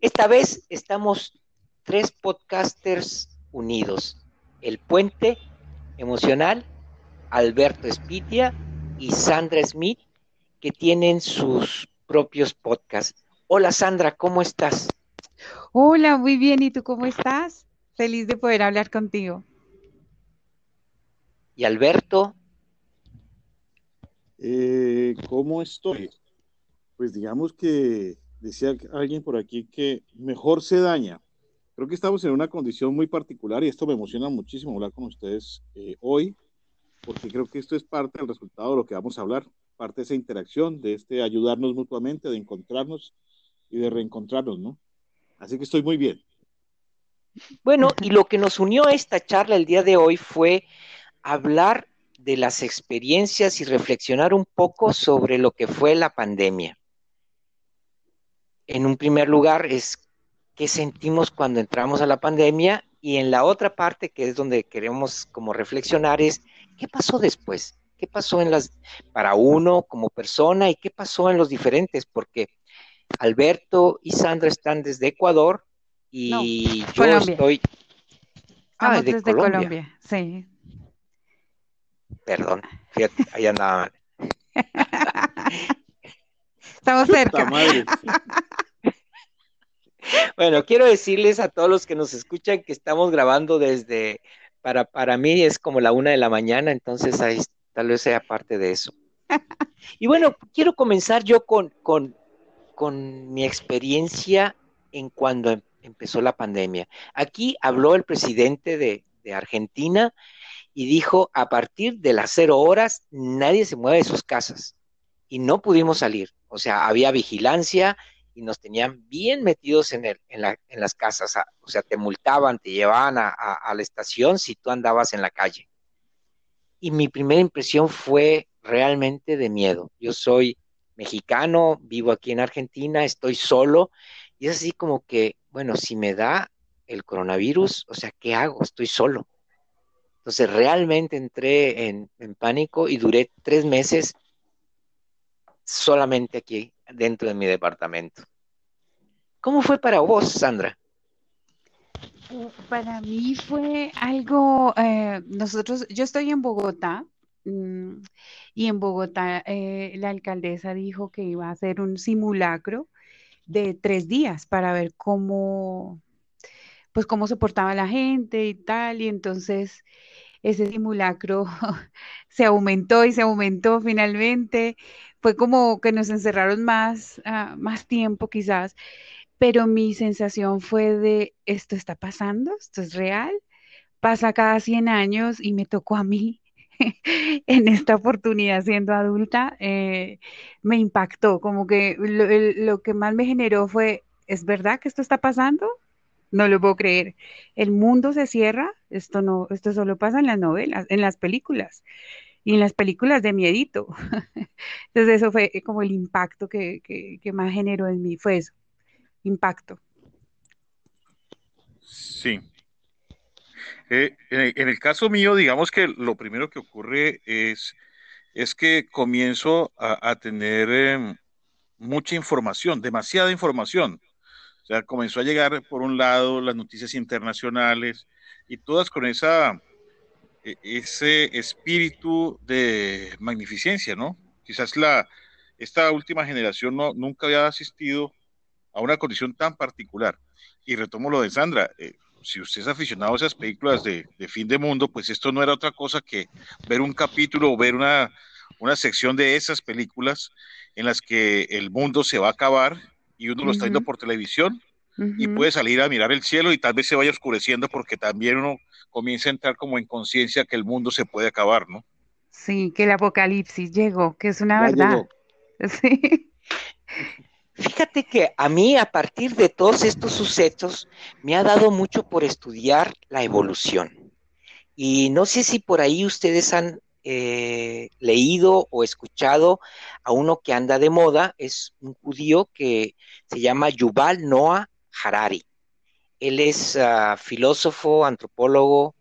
Esta vez estamos tres podcasters unidos. El Puente Emocional, Alberto Espitia y Sandra Smith, que tienen sus propios podcasts. Hola Sandra, ¿cómo estás? Hola, muy bien. ¿Y tú cómo estás? Feliz de poder hablar contigo. ¿Y Alberto? Eh, ¿Cómo estoy? Pues digamos que decía alguien por aquí que mejor se daña. Creo que estamos en una condición muy particular y esto me emociona muchísimo hablar con ustedes eh, hoy, porque creo que esto es parte del resultado de lo que vamos a hablar, parte de esa interacción, de este ayudarnos mutuamente, de encontrarnos y de reencontrarnos, ¿no? Así que estoy muy bien. Bueno, y lo que nos unió a esta charla el día de hoy fue hablar de las experiencias y reflexionar un poco sobre lo que fue la pandemia. En un primer lugar es qué sentimos cuando entramos a la pandemia y en la otra parte que es donde queremos como reflexionar es qué pasó después, qué pasó en las para uno como persona y qué pasó en los diferentes porque Alberto y Sandra están desde Ecuador y yo estoy ah, desde Colombia. sí. Perdón, fíjate, ahí andaba. Estamos cerca. bueno, quiero decirles a todos los que nos escuchan que estamos grabando desde, para, para mí es como la una de la mañana, entonces ahí tal vez sea parte de eso. Y bueno, quiero comenzar yo con, con, con mi experiencia en cuando em, empezó la pandemia. Aquí habló el presidente de, de Argentina y dijo, a partir de las cero horas, nadie se mueve de sus casas. Y no pudimos salir. O sea, había vigilancia y nos tenían bien metidos en, el, en, la, en las casas. O sea, te multaban, te llevaban a, la estación si tú andabas en la calle. Y mi primera impresión fue realmente de miedo. Yo soy mexicano, vivo aquí en Argentina, estoy solo. Y es así como que, bueno, si me da el coronavirus, o sea, ¿qué hago? Estoy solo. Entonces realmente entré en, pánico y duré tres meses solamente aquí dentro de mi departamento. ¿Cómo fue para vos, Sandra? Para mí fue algo, eh, nosotros, yo estoy en Bogotá mm, y en Bogotá eh, la alcaldesa dijo que iba a hacer un simulacro de tres días para ver cómo, pues cómo se portaba la gente y tal, y entonces ese simulacro se aumentó y se aumentó finalmente. Fue como que nos encerraron más, uh, más tiempo quizás, pero mi sensación fue de, ¿esto está pasando? ¿Esto es real? Pasa cada 100 años y me tocó a mí en esta oportunidad siendo adulta, eh, me impactó, como que lo, lo que más me generó fue, ¿es verdad que esto está pasando? No lo puedo creer. El mundo se cierra, esto no, esto solo pasa en las novelas, en las películas y en las películas de miedito. Entonces eso fue como el impacto que, que, más generó en mí, fue eso, impacto. Sí. Eh, en, el caso mío, digamos que lo primero que ocurre es, es que comienzo a, tener em, mucha información, demasiada información o sea, comenzó a llegar por un lado las noticias internacionales y todas con esa, ese espíritu de magnificencia, ¿no? Quizás la, esta última generación no, nunca había asistido a una condición tan particular. Y retomo lo de Sandra, eh, si usted es aficionado a esas películas de, de, fin de mundo, pues esto no era otra cosa que ver un capítulo o ver una, una sección de esas películas en las que el mundo se va a acabar y uno lo está viendo por televisión y puede salir a mirar el cielo y tal vez se vaya oscureciendo porque también uno comienza a entrar como en conciencia que el mundo se puede acabar, ¿no? Sí, que el apocalipsis llegó, que es una verdad. Sí. Fíjate que a mí, a partir de todos estos sucesos, me ha dado mucho por estudiar la evolución. Y no sé si por ahí ustedes han eh, leído o escuchado a uno que anda de moda, es un judío que se llama Yuval Noah Harari. Él es uh, filósofo, antropólogo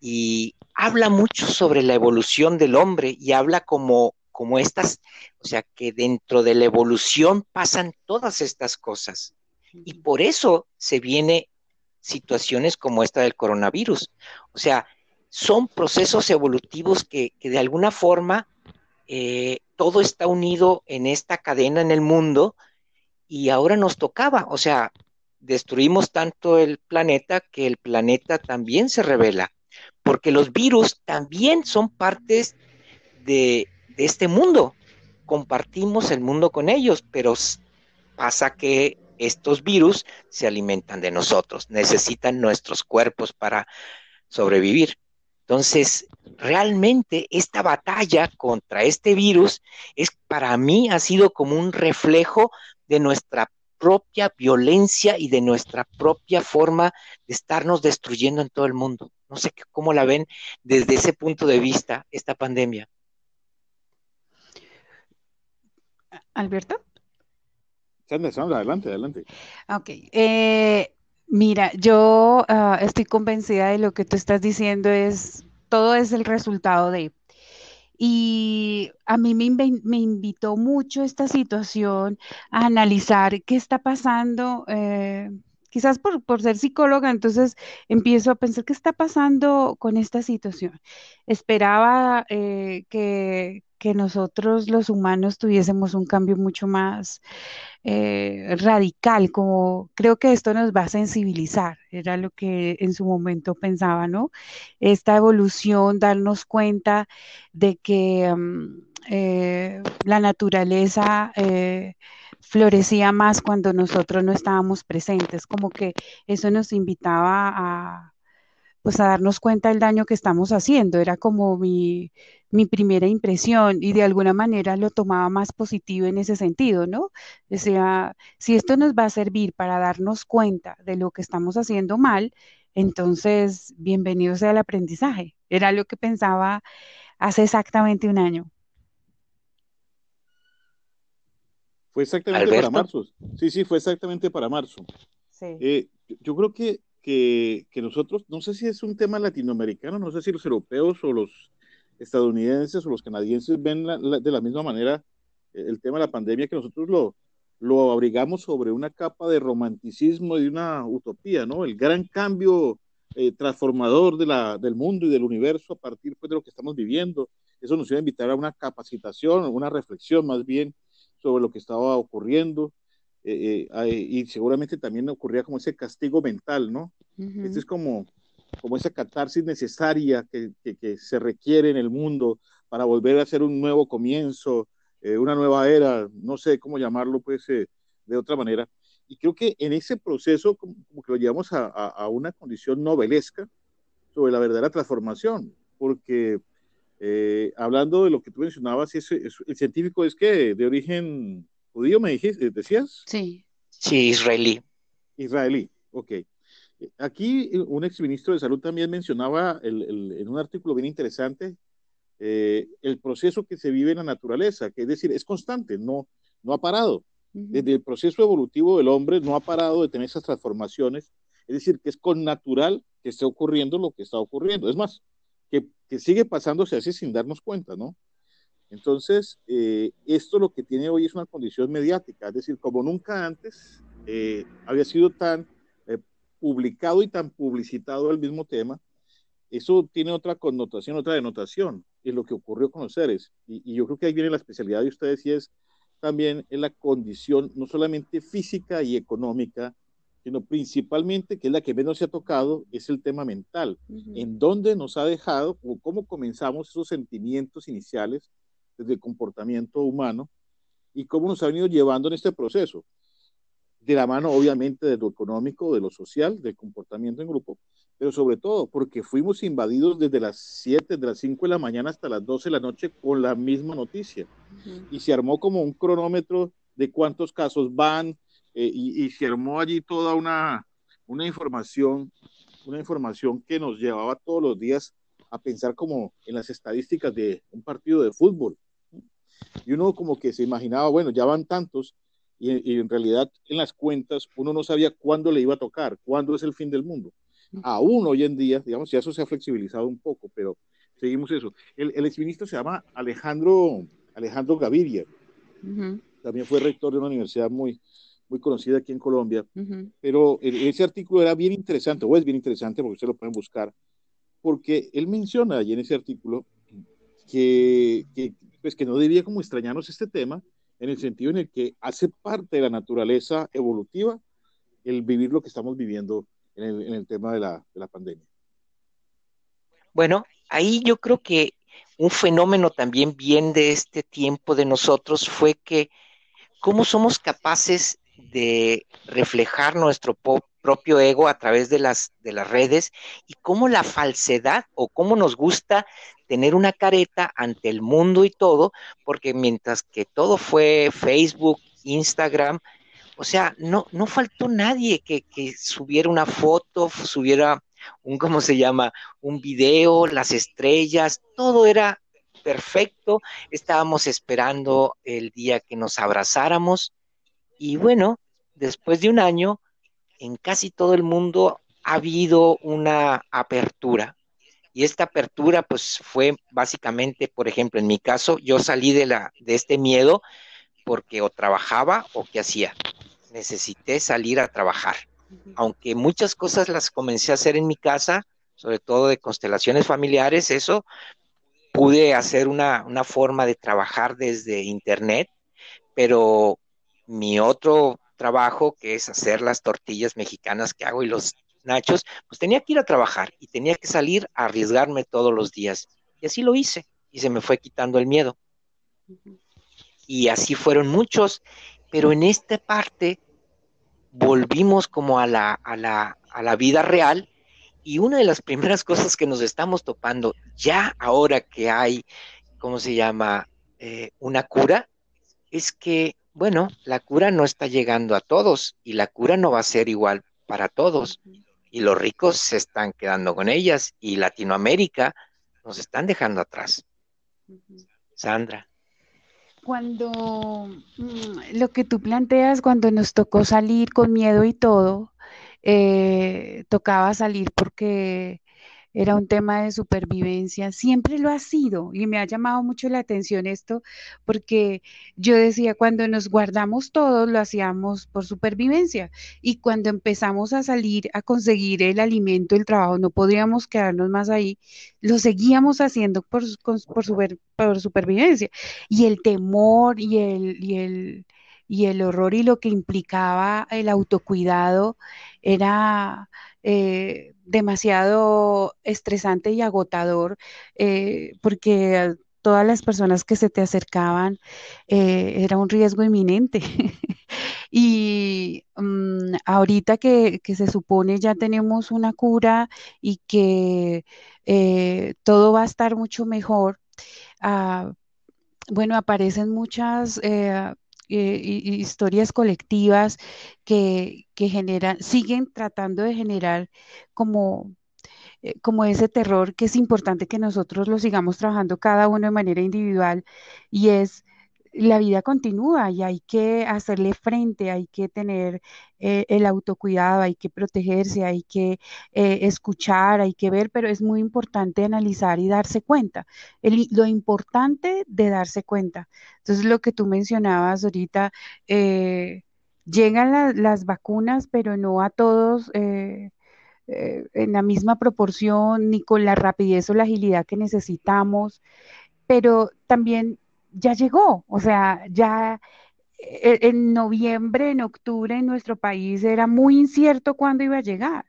y habla mucho sobre la evolución del hombre y habla como, como estas, o sea, que dentro de la evolución pasan todas estas cosas. Y por eso se viene situaciones como esta del coronavirus. O sea, son procesos evolutivos que, de alguna forma eh, todo está unido en esta cadena en el mundo y ahora nos tocaba, o sea, destruimos tanto el planeta que el planeta también se revela, porque los virus también son partes de, de este mundo, compartimos el mundo con ellos, pero pasa que estos virus se alimentan de nosotros, necesitan nuestros cuerpos para sobrevivir. Entonces, realmente esta batalla contra este virus es para mí ha sido como un reflejo de nuestra propia violencia y de nuestra propia forma de estarnos destruyendo en todo el mundo. No sé cómo la ven desde ese punto de vista esta pandemia. Alberto. Sandra, Sandra, adelante, adelante. Ok. Eh, mira, yo ah, estoy convencida de lo que tú estás diciendo es, todo es el resultado de... Y a mí me, me invitó mucho esta situación a analizar qué está pasando. Eh, quizás por, ser psicóloga, entonces empiezo a pensar qué está pasando con esta situación. Esperaba eh, que, nosotros los humanos tuviésemos un cambio mucho más eh, radical, como creo que esto nos va a sensibilizar, era lo que en su momento pensaba, ¿no? Esta evolución, darnos cuenta de que mm, eh, la naturaleza florecía más cuando nosotros no estábamos presentes, como que eso nos invitaba a pues a darnos cuenta del daño que estamos haciendo. Era como mi, mi primera impresión y de alguna manera lo tomaba más positivo en ese sentido, ¿no? Sea, si esto nos va a servir para darnos cuenta de lo que estamos haciendo mal, entonces bienvenido sea el aprendizaje. Era lo que pensaba hace exactamente un año. Fue exactamente para marzo. Sí, sí, fue exactamente para marzo. Sí. Eh, yo creo que que, nosotros, no sé si es un tema latinoamericano, no sé si los europeos o los estadounidenses o los canadienses ven de la misma manera el tema de la pandemia, que nosotros lo, lo abrigamos sobre una capa de romanticismo y de una utopía, ¿no? El gran cambio eh, transformador de la, del mundo y del universo a partir pues, de lo que estamos viviendo. Eso nos iba a invitar a una capacitación, una reflexión más bien sobre lo que estaba ocurriendo. Eh, eh, y seguramente también ocurría como ese castigo mental, ¿no? Uh es como, como esa catarsis necesaria que, que, se requiere en el mundo para volver a hacer un nuevo comienzo, eh, una nueva era, no sé cómo llamarlo, pues, de otra manera. Y creo que en ese proceso, como, que lo llevamos a, a, una condición novelesca sobre la verdadera transformación, porque hablando de lo que tú mencionabas, el científico es que de origen judío, me dijiste, decías. Sí. Sí, israelí. Israelí, ok. Aquí eh, un exministro de salud también mencionaba en un artículo bien interesante eh, el proceso que se vive en la naturaleza, que es decir, es constante, no, no ha parado. Desde el proceso evolutivo del hombre no ha parado de tener esas transformaciones, es decir, que es con natural que esté ocurriendo lo que está ocurriendo. Es más, que, sigue pasándose así sin darnos cuenta, ¿no? Entonces, eh, esto lo que tiene hoy es una condición mediática, es decir, como nunca antes eh, había sido tan eh, publicado y tan publicitado el mismo tema, eso tiene otra connotación, otra denotación, es lo que ocurrió con los seres. Y, yo creo que ahí viene la especialidad de ustedes y es también en la condición no solamente física y económica, sino principalmente, que es la que menos se ha tocado, es el tema mental. En dónde nos ha dejado, o cómo comenzamos esos sentimientos iniciales desde el comportamiento humano y cómo nos ha venido llevando en este proceso. De la mano, obviamente, de lo económico, de lo social, del comportamiento en grupo, pero sobre todo porque fuimos invadidos desde las 7, de las 5 de la mañana hasta las 12 de la noche con la misma noticia. Y se armó como un cronómetro de cuántos casos van eh, y, y, se armó allí toda una, una información, una información que nos llevaba todos los días a pensar como en las estadísticas de un partido de fútbol y uno como que se imaginaba, bueno, ya van tantos, y, en realidad en las cuentas uno no sabía cuándo le iba a tocar, cuándo es el fin del mundo. Aún hoy en día, digamos, ya eso se ha flexibilizado un poco, pero seguimos eso. El, el exministro se llama Alejandro, Alejandro Gaviria. También fue rector de una universidad muy, muy conocida aquí en Colombia, pero ese artículo era bien interesante, o es bien interesante porque ustedes lo pueden buscar, porque él menciona allí en ese artículo que, que, pues que no debía como extrañarnos este tema en el sentido en el que hace parte de la naturaleza evolutiva el vivir lo que estamos viviendo en el, en el tema de la, de la pandemia. Bueno, ahí yo creo que un fenómeno también bien de este tiempo de nosotros fue que cómo somos capaces de reflejar nuestro propio ego a través de las, de las redes y cómo la falsedad o cómo nos gusta tener una careta ante el mundo y todo, porque mientras que todo fue Facebook, Instagram, o sea, no, no faltó nadie que, que subiera una foto, subiera un, ¿cómo se llama? Un video, las estrellas, todo era perfecto. Estábamos esperando el día que nos abrazáramos y bueno, después de un año, en casi todo el mundo ha habido una apertura. Y esta apertura, pues, fue básicamente, por ejemplo, en mi caso, yo salí de, la, de este miedo porque o trabajaba o qué hacía. Necesité salir a trabajar. Aunque muchas cosas las comencé a hacer en mi casa, sobre todo de constelaciones familiares, eso, pude hacer una, una forma de trabajar desde internet, pero mi otro trabajo, que es hacer las tortillas mexicanas que hago y los nachos, pues tenía que ir a trabajar y tenía que salir a arriesgarme todos los días. Y así lo hice y se me fue quitando el miedo. Y así fueron muchos, pero en esta parte volvimos como a la, a la, a la vida real y una de las primeras cosas que nos estamos topando ya ahora que hay, ¿cómo se llama? Eh, una cura, es que bueno, la cura no está llegando a todos y la cura no va a ser igual para todos. Y los ricos se están quedando con ellas y Latinoamérica nos están dejando atrás. Sandra. Cuando mm, lo que tú planteas, cuando nos tocó salir con miedo y todo, eh, tocaba salir porque era un tema de supervivencia, siempre lo ha sido y me ha llamado mucho la atención esto porque yo decía, cuando nos guardamos todos lo hacíamos por supervivencia y cuando empezamos a salir a conseguir el alimento, el trabajo, no podíamos quedarnos más ahí, lo seguíamos haciendo por, por, supervivencia y el temor y el... Y el y el horror y lo que implicaba el autocuidado era eh, demasiado estresante y agotador eh, porque todas las personas que se te acercaban eh, era un riesgo inminente. y mm, ahorita que, se supone ya tenemos una cura y que todo va a estar mucho mejor, ah, bueno, aparecen muchas eh, historias colectivas que, generan, siguen tratando de generar como, eh, como ese terror que es importante que nosotros lo sigamos trabajando cada uno de manera individual y es la vida continúa y hay que hacerle frente, hay que tener eh, el autocuidado, hay que protegerse, hay que eh, escuchar, hay que ver, pero es muy importante analizar y darse cuenta. lo importante de darse cuenta. Entonces, lo que tú mencionabas ahorita, eh, llegan las vacunas, pero no a todos. en la misma proporción ni con la rapidez o la agilidad que necesitamos, pero también ya llegó, o sea, ya e, en noviembre, en octubre en nuestro país era muy incierto cuándo iba a llegar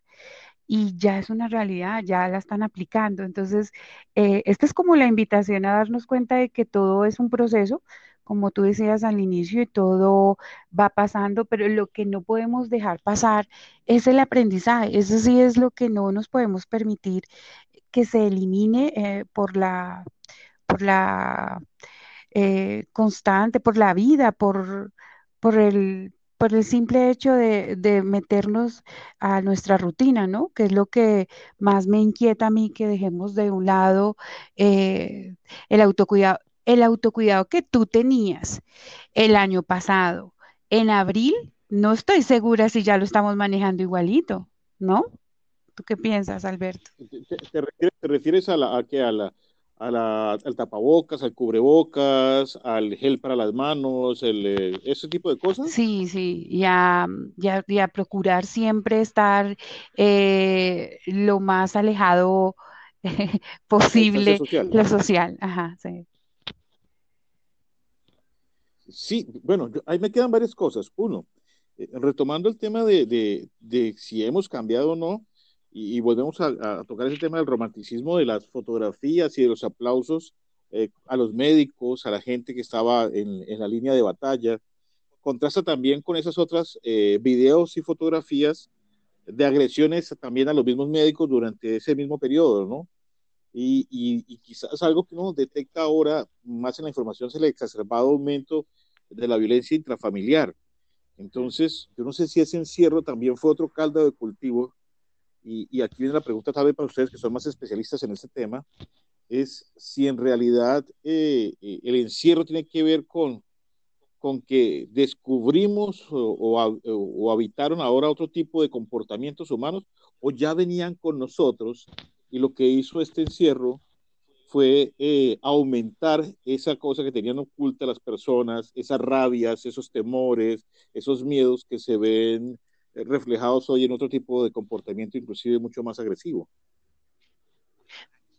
y ya es una realidad, ya la están aplicando. Entonces, eh, esta es como la invitación a darnos cuenta de que todo es un proceso, como tú decías al inicio, y todo va pasando, pero lo que no podemos dejar pasar es el aprendizaje. Eso sí es lo que no nos podemos permitir que se elimine eh, por la, por la eh, constante, por la vida, por, por, el, por el simple hecho de, meternos a nuestra rutina, ¿no? Que es lo que más me inquieta a mí, que dejemos de un lado eh, el autocuidado. El autocuidado que tú tenías el año pasado, en abril, no estoy segura si ya lo estamos manejando igualito, ¿no? ¿Tú qué piensas, Alberto? ¿Te, refieres, a, la, a, la, al tapabocas, al cubrebocas, al gel para las manos, el, eh, ese tipo de cosas. Sí, sí, ya, ya, ya procurar siempre estar eh, lo más alejado posible social. lo social. Ajá, sí. Sí, bueno, ahí me quedan varias cosas. Uno, eh, retomando el tema de, de, de, si hemos cambiado o no, y, volvemos a, tocar ese tema del romanticismo de las fotografías y de los aplausos eh, a los médicos, a la gente que estaba en, en, la línea de batalla. Contrasta también con esas otras eh, videos y fotografías de agresiones también a los mismos médicos durante ese mismo periodo, ¿no? Y, y, y, quizás algo que uno detecta ahora, más en la información, es el exacerbado aumento de la violencia intrafamiliar. Entonces, yo no sé si ese encierro también fue otro caldo de cultivo y, aquí viene la pregunta tal vez para ustedes que son más especialistas en este tema, es si en realidad eh, eh, el encierro tiene que ver con, con que descubrimos o, habitaron ahora otro tipo de comportamientos humanos o ya venían con nosotros y lo que hizo este encierro fue eh, aumentar esa cosa que tenían oculta las personas, esas rabias, esos temores, esos miedos que se ven reflejados hoy en otro tipo de comportamiento, inclusive mucho más agresivo.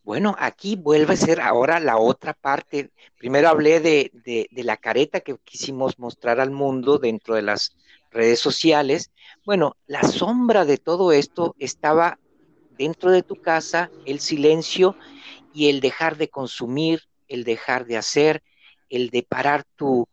Bueno, aquí vuelve a ser ahora la otra parte. Primero hablé de, de, de, la careta que quisimos mostrar al mundo dentro de las redes sociales. Bueno, la sombra de todo esto estaba dentro de tu casa, el silencio y el dejar de consumir, el dejar de hacer, el de parar tu,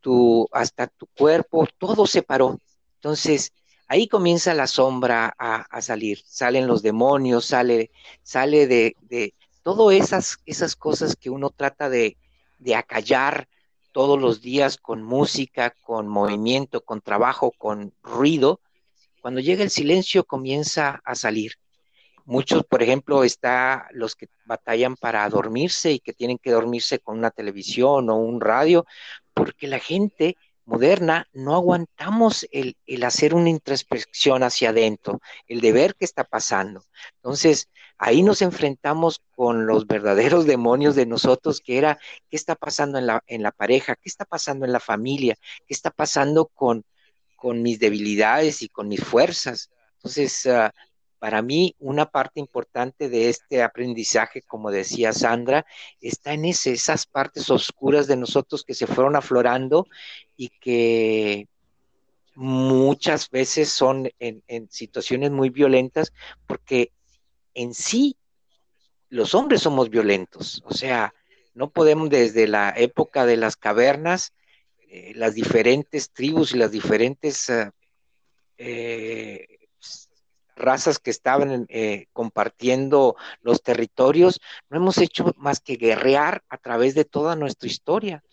tu hasta tu cuerpo, todo se paró. Entonces, ahí comienza la sombra a, salir, salen los demonios, sale, sale de, de todas esas, esas cosas que uno trata de, de acallar todos los días con música, con movimiento, con trabajo, con ruido, cuando llega el silencio comienza a salir. Muchos, por ejemplo, está los que batallan para dormirse y que tienen que dormirse con una televisión o un radio, porque la gente moderna no aguantamos el, el, hacer una introspección hacia adentro, el de ver qué está pasando. Entonces, ahí nos enfrentamos con los verdaderos demonios de nosotros, que era qué está pasando en la, en la pareja, qué está pasando en la familia, qué está pasando con, con mis debilidades y con mis fuerzas. Entonces, uh, para mí, una parte importante de este aprendizaje, como decía Sandra, está en esas partes oscuras de nosotros que se fueron aflorando y que muchas veces son en, situaciones muy violentas, porque en sí los hombres somos violentos. O sea, no podemos desde la época de las cavernas, eh, las diferentes tribus y las diferentes... Uh, eh, razas que estaban eh, compartiendo los territorios, no hemos hecho más que guerrear a través de toda nuestra historia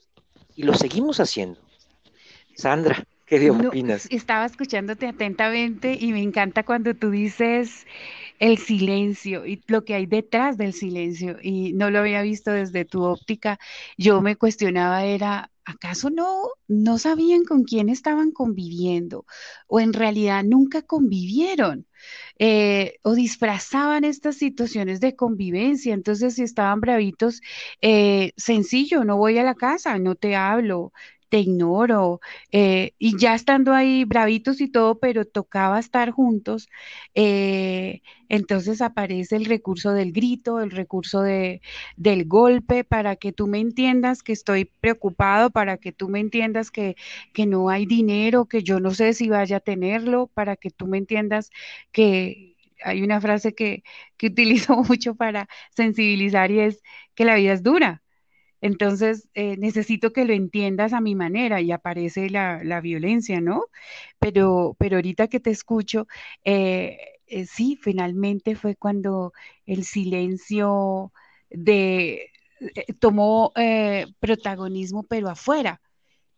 y lo seguimos haciendo. Sandra, ¿qué opinas? estaba escuchándote atentamente y me encanta cuando tú dices el silencio y lo que hay detrás del silencio y no lo había visto desde tu óptica. Yo me cuestionaba era ¿acaso no, no sabían con quién estaban conviviendo? ¿O en realidad nunca convivieron? Eh, ¿O disfrazaban estas situaciones de convivencia? Entonces, si estaban bravitos, eh, sencillo, no voy a la casa, no te hablo, te ignoro, eh, y ya estando ahí bravitos y todo, pero tocaba estar juntos, eh, entonces aparece el recurso del grito, el recurso de, del golpe, para que tú me entiendas que estoy preocupado, para que tú me entiendas que, que no hay dinero, que yo no sé si vaya a tenerlo, para que tú me entiendas que hay una frase que, que utilizo mucho para sensibilizar y es que la vida es dura entonces, eh, necesito que lo entiendas a mi manera y aparece la, la violencia, ¿no? Pero, pero ahorita que te escucho, eh, eh, sí, finalmente fue cuando el silencio de, tomó protagonismo, pero afuera.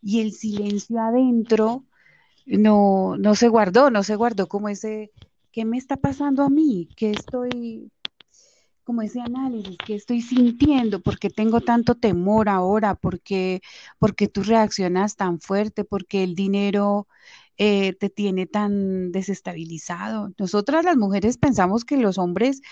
Y el silencio adentro no, no se guardó, no se guardó como ese, ¿qué me está pasando a mí? ¿Qué estoy, como ese análisis, qué estoy sintiendo, por qué tengo tanto temor ahora, por qué, por qué tú reaccionas tan fuerte, porque el dinero eh, te tiene tan desestabilizado. Nosotras las mujeres pensamos que los hombres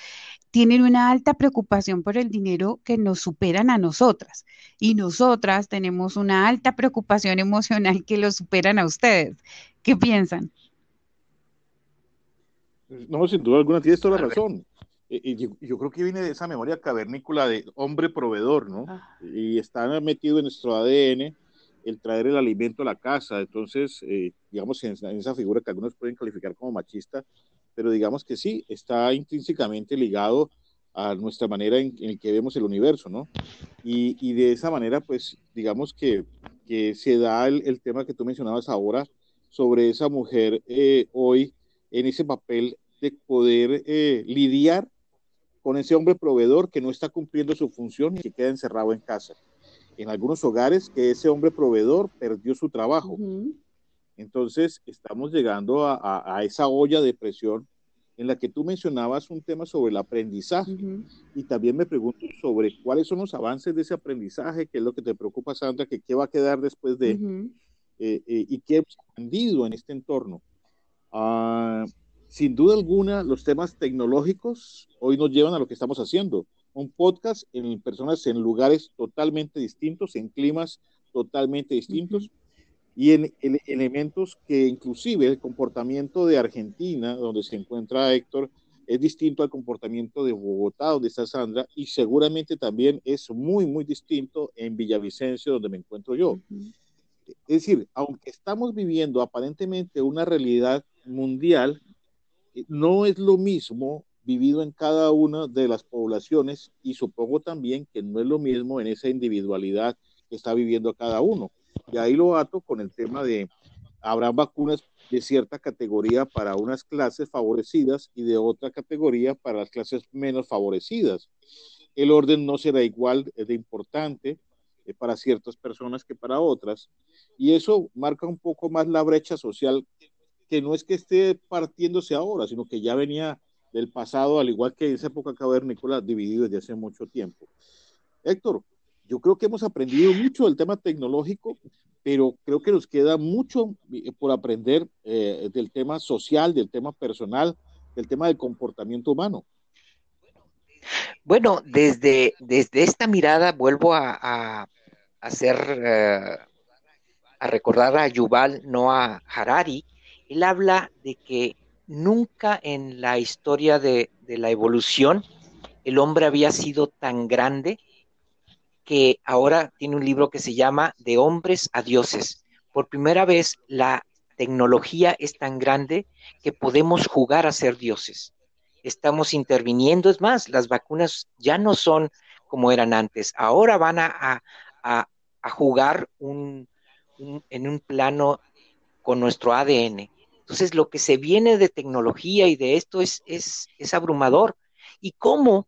tienen una alta preocupación por el dinero que nos superan a nosotras y nosotras tenemos una alta preocupación emocional que los superan a ustedes. ¿Qué piensan? No, sin duda alguna, tienes toda la razón. Y yo, creo que viene de esa memoria cavernícola de hombre proveedor, ¿no? Ah. Y está metido en nuestro ADN el traer el alimento a la casa. Entonces, eh, digamos, en, esa figura que algunos pueden calificar como machista, pero digamos que sí, está intrínsecamente ligado a nuestra manera en, en que vemos el universo, ¿no? Y, y, de esa manera, pues, digamos que, que se da el, el, tema que tú mencionabas ahora sobre esa mujer eh, hoy en ese papel de poder eh, lidiar con ese hombre proveedor que no está cumpliendo su función y que queda encerrado en casa en algunos hogares que ese hombre proveedor perdió su trabajo. Entonces, estamos llegando a, esa olla de presión en la que tú mencionabas un tema sobre el aprendizaje. Y también me pregunto sobre cuáles son los avances de ese aprendizaje, qué es lo que te preocupa, Sandra, que qué va a quedar después de, eh, eh, y qué hemos aprendido en este entorno. Ah, sin duda alguna, los temas tecnológicos hoy nos llevan a lo que estamos haciendo. Un podcast en personas en lugares totalmente distintos, en climas totalmente distintos y en, elementos que inclusive el comportamiento de Argentina, donde se encuentra Héctor, es distinto al comportamiento de Bogotá, donde está Sandra, y seguramente también es muy, muy distinto en Villavicencio, donde me encuentro yo. Es decir, aunque estamos viviendo aparentemente una realidad mundial, no es lo mismo vivido en cada una de las poblaciones y supongo también que no es lo mismo en esa individualidad que está viviendo cada uno. Y ahí lo ato con el tema de, habrá vacunas de cierta categoría para unas clases favorecidas y de otra categoría para las clases menos favorecidas. El orden no será igual de importante eh, para ciertas personas que para otras. Y eso marca un poco más la brecha social, que no es que esté partiéndose ahora, sino que ya venía del pasado, al igual que esa época cavernícola, dividido desde hace mucho tiempo. Héctor, yo creo que hemos aprendido mucho del tema tecnológico, pero creo que nos queda mucho eh, por aprender eh, del tema social, del tema personal, del tema del comportamiento humano. Bueno, desde, desde esta mirada vuelvo a, hacer, eh, a recordar a Yuval Noah Harari. Él habla de que nunca en la historia de, la evolución el hombre había sido tan grande que ahora tiene un libro que se llama De hombres a dioses. Por primera vez la tecnología es tan grande que podemos jugar a ser dioses. Estamos interviniendo, es más, las vacunas ya no son como eran antes, ahora van a, jugar en un plano con nuestro ADN. Entonces, lo que se viene de tecnología y de esto es, es, es abrumador. ¿Y cómo?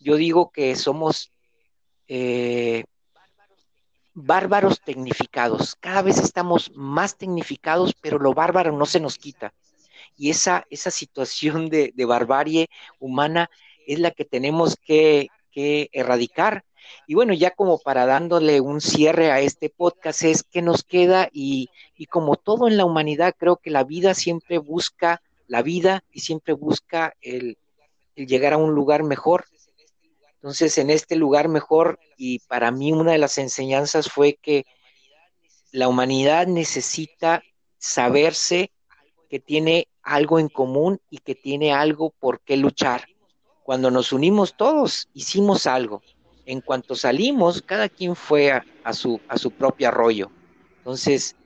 Yo digo que somos eh, bárbaros tecnificados. Cada vez estamos más tecnificados, pero lo bárbaro no se nos quita. Y esa, esa situación de, barbarie humana es la que tenemos que erradicar. Y bueno, ya como para dándole un cierre a este podcast es que nos queda y, y como todo en la humanidad, creo que la vida siempre busca la vida y siempre busca el, el llegar a un lugar mejor. Entonces, en este lugar mejor, y para mí una de las enseñanzas fue que la humanidad necesita saberse que tiene algo en común y que tiene algo por qué luchar. Cuando nos unimos todos, hicimos algo en cuanto salimos, cada quien fue a, su, propio arroyo. Entonces,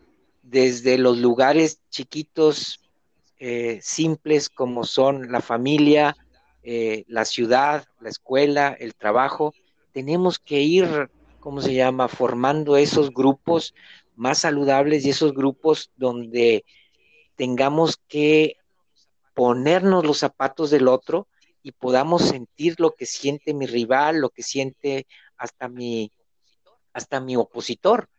desde los lugares chiquitos, eh, simples como son la familia, eh, la ciudad, la escuela, el trabajo, tenemos que ir, ¿cómo se llama?, formando esos grupos más saludables y esos grupos donde tengamos que ponernos los zapatos del otro y podamos sentir lo que siente mi rival, lo que siente hasta mi, hasta mi opositor,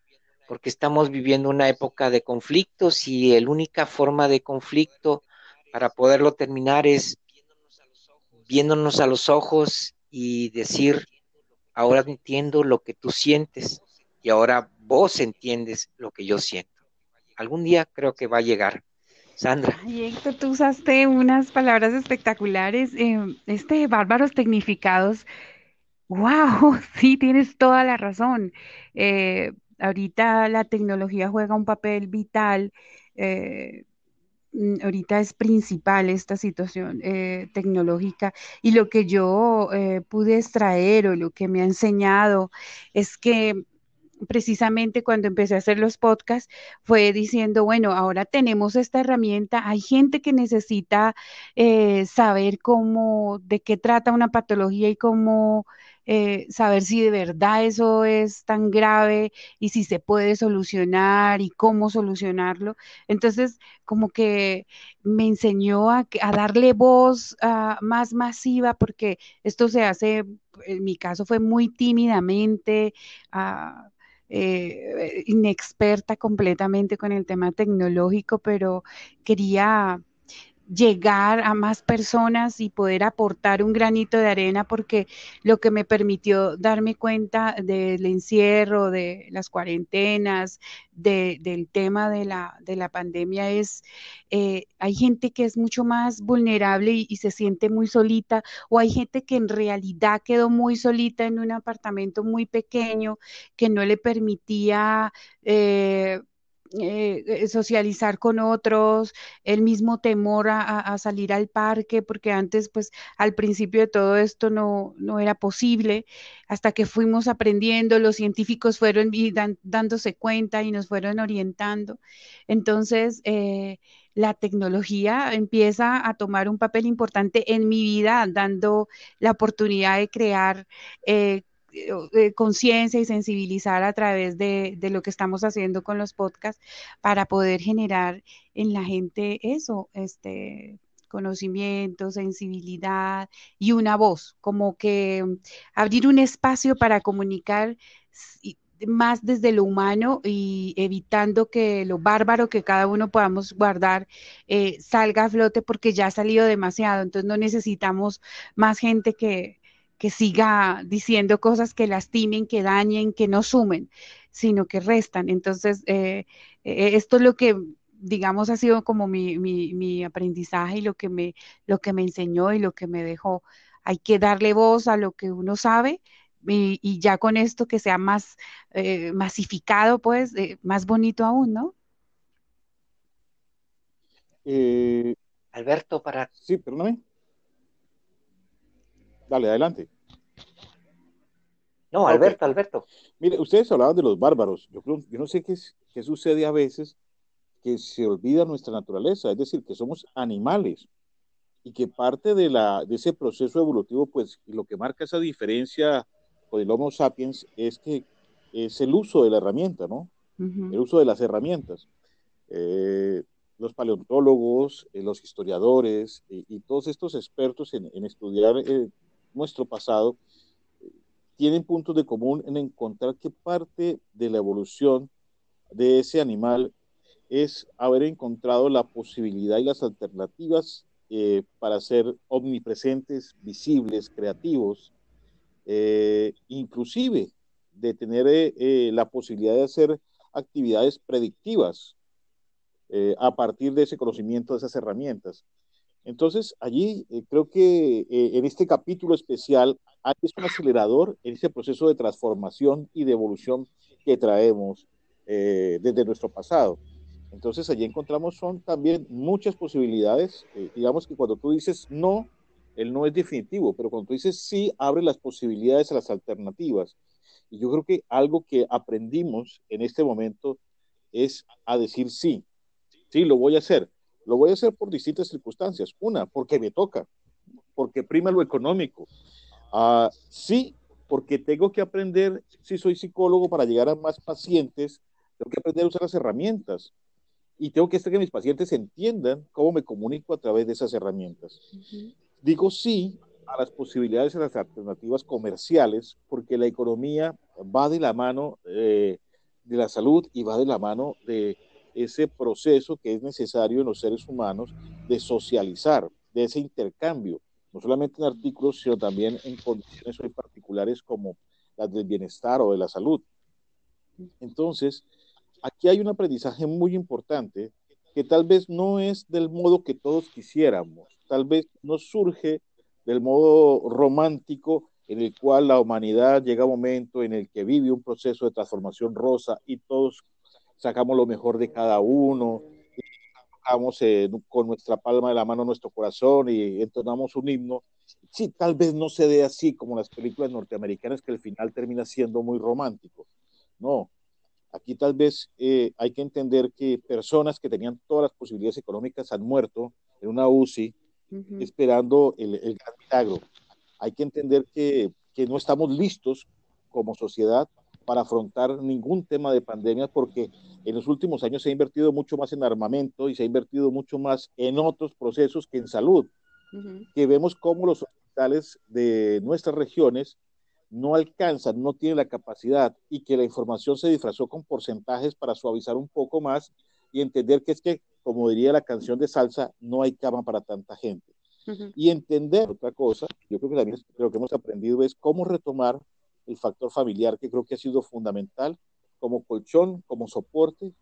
porque estamos viviendo una época de conflictos y la única forma de conflicto para poderlo terminar es viéndonos a los ojos y decir, ahora entiendo lo que tú sientes y ahora vos entiendes lo que yo siento. algún día creo que va a llegar. Sandra. Ay, Héctor, tú usaste unas palabras espectaculares. Eh, este bárbaros tecnificados. Wow, sí, tienes toda la razón. Eh, ahorita la tecnología juega un papel vital. Eh, mm, ahorita es principal esta situación tecnológica y lo que yo pude extraer o lo que me ha enseñado es que precisamente cuando empecé a hacer los podcasts, fue diciendo, bueno, ahora tenemos esta herramienta, hay gente que necesita eh, saber cómo, de qué trata una patología y cómo eh, saber si de verdad eso es tan grave y si se puede solucionar y cómo solucionarlo. Entonces, como que me enseñó a, darle voz ah, más masiva porque esto se hace, en mi caso fue muy tímidamente. Uh, eh, inexperta completamente con el tema tecnológico, pero quería llegar a más personas y poder aportar un granito de arena porque lo que me permitió darme cuenta del encierro, de las cuarentenas, del tema de la, de la pandemia es, eh, hay gente que es mucho más vulnerable y, se siente muy solita o hay gente que en realidad quedó muy solita en un apartamento muy pequeño que no le permitía... Eh, eh, eh, socializar con otros, el mismo temor a, salir al parque, porque antes, pues al principio de todo esto no, no era posible, hasta que fuimos aprendiendo, los científicos fueron dándose cuenta y nos fueron orientando. Entonces, eh, la tecnología empieza a tomar un papel importante en mi vida, dando la oportunidad de crear conciencia y sensibilizar a través de, lo que estamos haciendo con los podcasts para poder generar en la gente eso, este conocimiento, sensibilidad y una voz, como que mm, abrir un espacio para comunicar más desde lo humano y evitando que lo bárbaro que cada uno podamos guardar eh, salga a flote porque ya ha salido demasiado. Entonces no necesitamos más gente que, que siga diciendo cosas que lastimen, que dañen, que no sumen, sino que restan. Entonces, eh, eh, esto es lo que, digamos, ha sido como mi, mi, aprendizaje y lo que, me, lo que me enseñó y lo que me dejó. Hay que darle voz a lo que uno sabe y, ya con esto que sea más eh, masificado, pues, más bonito aún, ¿no? Alberto, para... Sí, perdóname. Dale, adelante. No, Alberto, Alberto. Mire, ustedes hablaban de los bárbaros. Yo, creo, yo no sé qué, qué sucede a veces que se olvida nuestra naturaleza, es decir, que somos animales y que parte de, la, de ese proceso evolutivo, pues lo que marca esa diferencia con el Homo sapiens es que es el uso de la herramienta, ¿no? El uso de las herramientas. Eh, los paleontólogos, eh, los historiadores y todos estos expertos en, en estudiar eh, nuestro pasado, tienen puntos de común en encontrar que parte de la evolución de ese animal es haber encontrado la posibilidad y las alternativas eh, para ser omnipresentes, visibles, creativos, eh, inclusive de tener eh, la posibilidad de hacer actividades predictivas a partir de ese conocimiento, de esas herramientas. Entonces, allí eh, creo que eh, en este capítulo especial hay un acelerador en ese proceso de transformación y de evolución que traemos eh, desde nuestro pasado. Entonces, allí encontramos son también muchas posibilidades. digamos que cuando tú dices no, el no es definitivo, pero cuando tú dices sí, abre las posibilidades a las alternativas. Y yo creo que algo que aprendimos en este momento es a decir sí. Sí, lo voy a hacer lo voy a hacer por distintas circunstancias. Una, porque me toca, porque prima lo económico. Uh, sí, porque tengo que aprender, si soy psicólogo, para llegar a más pacientes, tengo que aprender a usar las herramientas. Y tengo que hacer que mis pacientes entiendan cómo me comunico a través de esas herramientas. Digo sí a las posibilidades y las alternativas comerciales, porque la economía va de la mano eh, de la salud y va de la mano de ese proceso que es necesario en los seres humanos de socializar, de ese intercambio, no solamente en artículos, sino también en condiciones muy particulares como las del bienestar o de la salud. Entonces, aquí hay un aprendizaje muy importante que tal vez no es del modo que todos quisiéramos, tal vez no surge del modo romántico en el cual la humanidad llega a un momento en el que vive un proceso de transformación rosa y todos sacamos lo mejor de cada uno, y tocamos eh, con nuestra palma de la mano nuestro corazón y entonamos un himno. Sí, tal vez no se dé así como las películas norteamericanas que el final termina siendo muy romántico. No, aquí tal vez eh, hay que entender que personas que tenían todas las posibilidades económicas han muerto en una UCI esperando el, el gran milagro hay que entender que, que no estamos listos como sociedad para afrontar ningún tema de pandemia porque en los últimos años se ha invertido mucho más en armamento y se ha invertido mucho más en otros procesos que en salud, que vemos cómo los hospitales de nuestras regiones no alcanzan, no tienen la capacidad y que la información se disfrazó con porcentajes para suavizar un poco más y entender que es que, como diría la canción de salsa, no hay cama para tanta gente. Y entender otra cosa, yo creo que también lo que hemos aprendido es cómo retomar el factor familiar, que creo que ha sido fundamental como colchón, como soporte,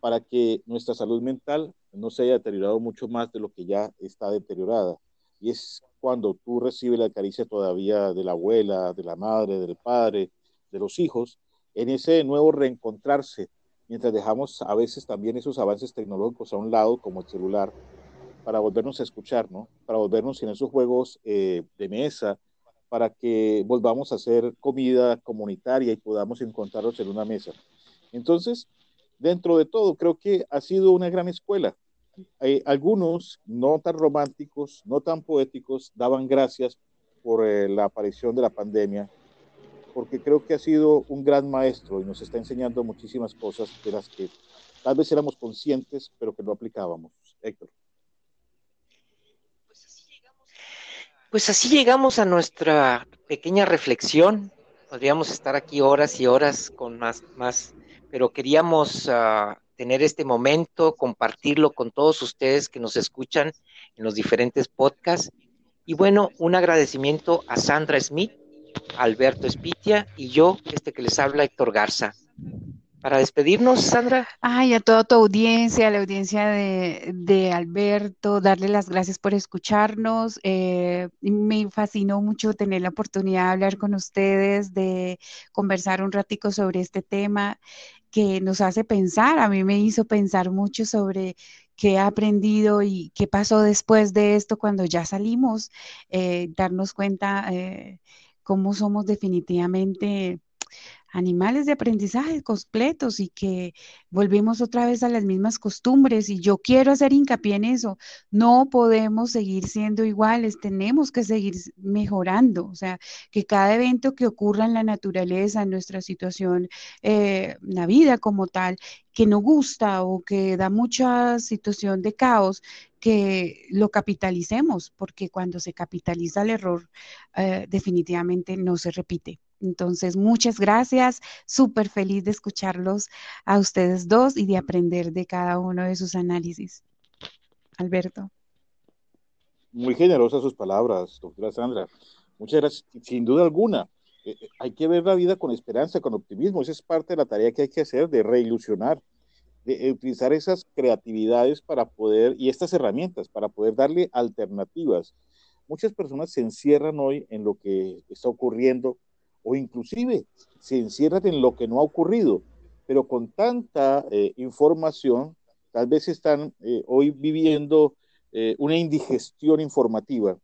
para que nuestra salud mental no se haya deteriorado mucho más de lo que ya está deteriorada. Y es cuando tú recibes la caricia todavía de la abuela, de la madre, del padre, de los hijos, en ese nuevo reencontrarse, mientras dejamos a veces también esos avances tecnológicos a un lado, como el celular, para volvernos a escuchar, ¿no? Para volvernos en esos juegos eh, de mesa, para que volvamos a hacer comida comunitaria y podamos encontrarnos en una mesa. Entonces, dentro de todo, creo que ha sido una gran escuela. Hay algunos, no tan románticos, no tan poéticos, daban gracias por eh, la aparición de la pandemia, porque creo que ha sido un gran maestro y nos está enseñando muchísimas cosas de las que tal vez éramos conscientes, pero que no aplicábamos. Héctor. Pues así llegamos a nuestra pequeña reflexión. Podríamos estar aquí horas y horas con más, más, pero queríamos uh, tener este momento, compartirlo con todos ustedes que nos escuchan en los diferentes podcasts. Y bueno, un agradecimiento a Sandra Smith, Alberto Espitia y yo, este que les habla, Héctor Garza para despedirnos, Sandra. Ay, a toda tu audiencia, a la audiencia de, Alberto, darle las gracias por escucharnos. Eh, me fascinó mucho tener la oportunidad de hablar con ustedes, de conversar un ratico sobre este tema que nos hace pensar. A mí me hizo pensar mucho sobre qué he aprendido y qué pasó después de esto cuando ya salimos, eh, darnos cuenta eh, cómo somos definitivamente animales de aprendizaje completos y que volvemos otra vez a las mismas costumbres y yo quiero hacer hincapié en eso. No podemos seguir siendo iguales, tenemos que seguir mejorando, o sea, que cada evento que ocurra en la naturaleza, en nuestra situación, eh, la vida como tal, que no gusta o que da mucha situación de caos, que lo capitalicemos, porque cuando se capitaliza el error, eh, definitivamente no se repite. Entonces, muchas gracias. Súper feliz de escucharlos a ustedes dos y de aprender de cada uno de sus análisis. Alberto. Muy generosas sus palabras, doctora Sandra. Muchas gracias. Sin duda alguna, eh, eh, hay que ver la vida con esperanza, con optimismo. Esa es parte de la tarea que hay que hacer, de reilusionar, de eh, utilizar esas creatividades para poder, y estas herramientas, para poder darle alternativas. Muchas personas se encierran hoy en lo que está ocurriendo o inclusive se encierran en lo que no ha ocurrido, pero con tanta eh, información, tal vez están eh, hoy viviendo eh, una indigestión informativa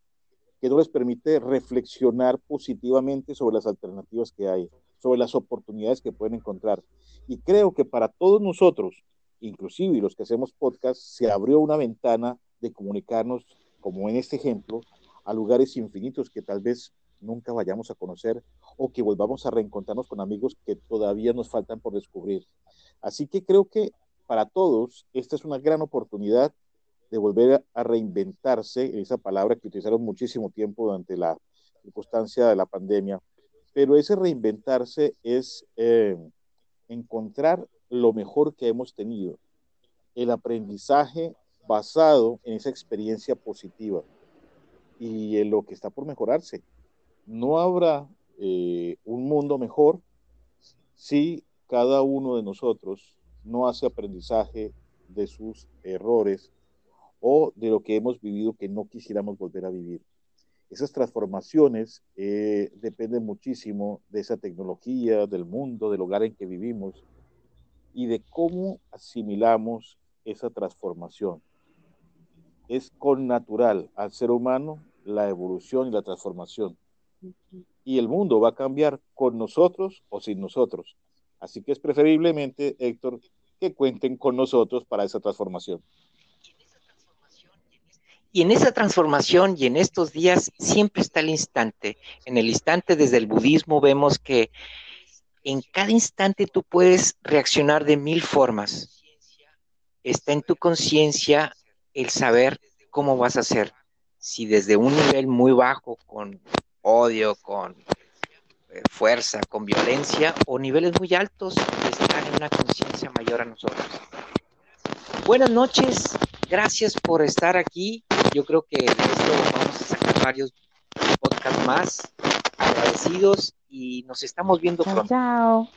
que no les permite reflexionar positivamente sobre las alternativas que hay, sobre las oportunidades que pueden encontrar. Y creo que para todos nosotros, inclusive los que hacemos podcast, se abrió una ventana de comunicarnos, como en este ejemplo, a lugares infinitos que tal vez nunca vayamos a conocer o que volvamos a reencontrarnos con amigos que todavía nos faltan por descubrir. Así que creo que para todos esta es una gran oportunidad de volver a reinventarse, esa palabra que utilizaron muchísimo tiempo durante la circunstancia de la pandemia, pero ese reinventarse es eh, encontrar lo mejor que hemos tenido, el aprendizaje basado en esa experiencia positiva y en lo que está por mejorarse. No habrá eh, un mundo mejor si cada uno de nosotros no hace aprendizaje de sus errores o de lo que hemos vivido que no quisiéramos volver a vivir. Esas transformaciones eh, dependen muchísimo de esa tecnología, del mundo, del hogar en que vivimos y de cómo asimilamos esa transformación. Es con natural al ser humano la evolución y la transformación. Y el mundo va a cambiar con nosotros o sin nosotros. Así que es preferiblemente, Héctor, que cuenten con nosotros para esa transformación. Y en esa transformación y en estos días siempre está el instante. En el instante desde el budismo vemos que en cada instante tú puedes reaccionar de mil formas. Está en tu conciencia el saber cómo vas a hacer. Si desde un nivel muy bajo, con odio, con eh, fuerza, con violencia, o niveles muy altos, estar en una conciencia mayor a nosotros. Buenas noches, gracias por estar aquí. Yo creo que esto vamos a sacar varios podcasts más agradecidos y nos estamos viendo pronto. Chao.